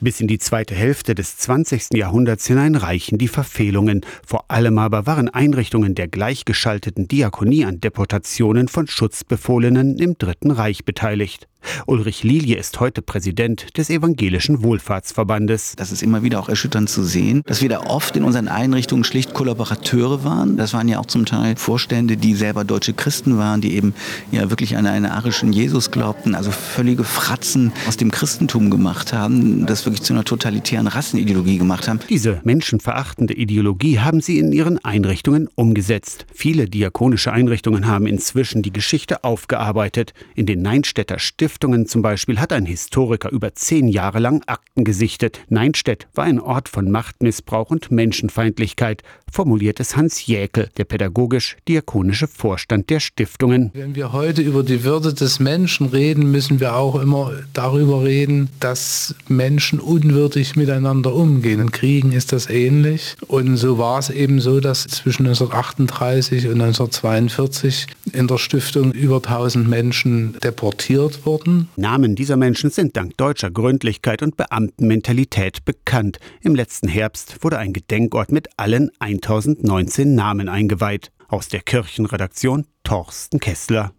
Bis in die zweite Hälfte des 20. Jahrhunderts hinein reichen die Verfehlungen. Vor allem aber waren Einrichtungen der gleichgeschalteten Diakonie an Deportationen von Schutzbefohlenen im Dritten Reich beteiligt. Ulrich Lilie ist heute Präsident des Evangelischen Wohlfahrtsverbandes. Das ist immer wieder auch erschütternd zu sehen, dass wir da oft in unseren Einrichtungen schlicht Kollaborateure waren. Das waren ja auch zum Teil Vorstände, die selber deutsche Christen waren, die eben ja wirklich an einen arischen Jesus glaubten, also völlige Fratzen aus dem Christentum gemacht haben, das wirklich zu einer totalitären Rassenideologie gemacht haben. Diese menschenverachtende Ideologie haben sie in ihren Einrichtungen umgesetzt. Viele diakonische Einrichtungen haben inzwischen die Geschichte aufgearbeitet. In den Neinstädter Stiften Stiftungen zum Beispiel hat ein Historiker über zehn Jahre lang Akten gesichtet. Neinstedt war ein Ort von Machtmissbrauch und Menschenfeindlichkeit, formuliert es Hans Jäkel, der pädagogisch-diakonische Vorstand der Stiftungen. Wenn wir heute über die Würde des Menschen reden, müssen wir auch immer darüber reden, dass Menschen unwürdig miteinander umgehen. In Kriegen ist das ähnlich. Und so war es eben so, dass zwischen 1938 und 1942 in der Stiftung über 1000 Menschen deportiert wurden wurden. Namen dieser Menschen sind dank deutscher Gründlichkeit und Beamtenmentalität bekannt. Im letzten Herbst wurde ein Gedenkort mit allen 1019 Namen eingeweiht. Aus der Kirchenredaktion Torsten Kessler.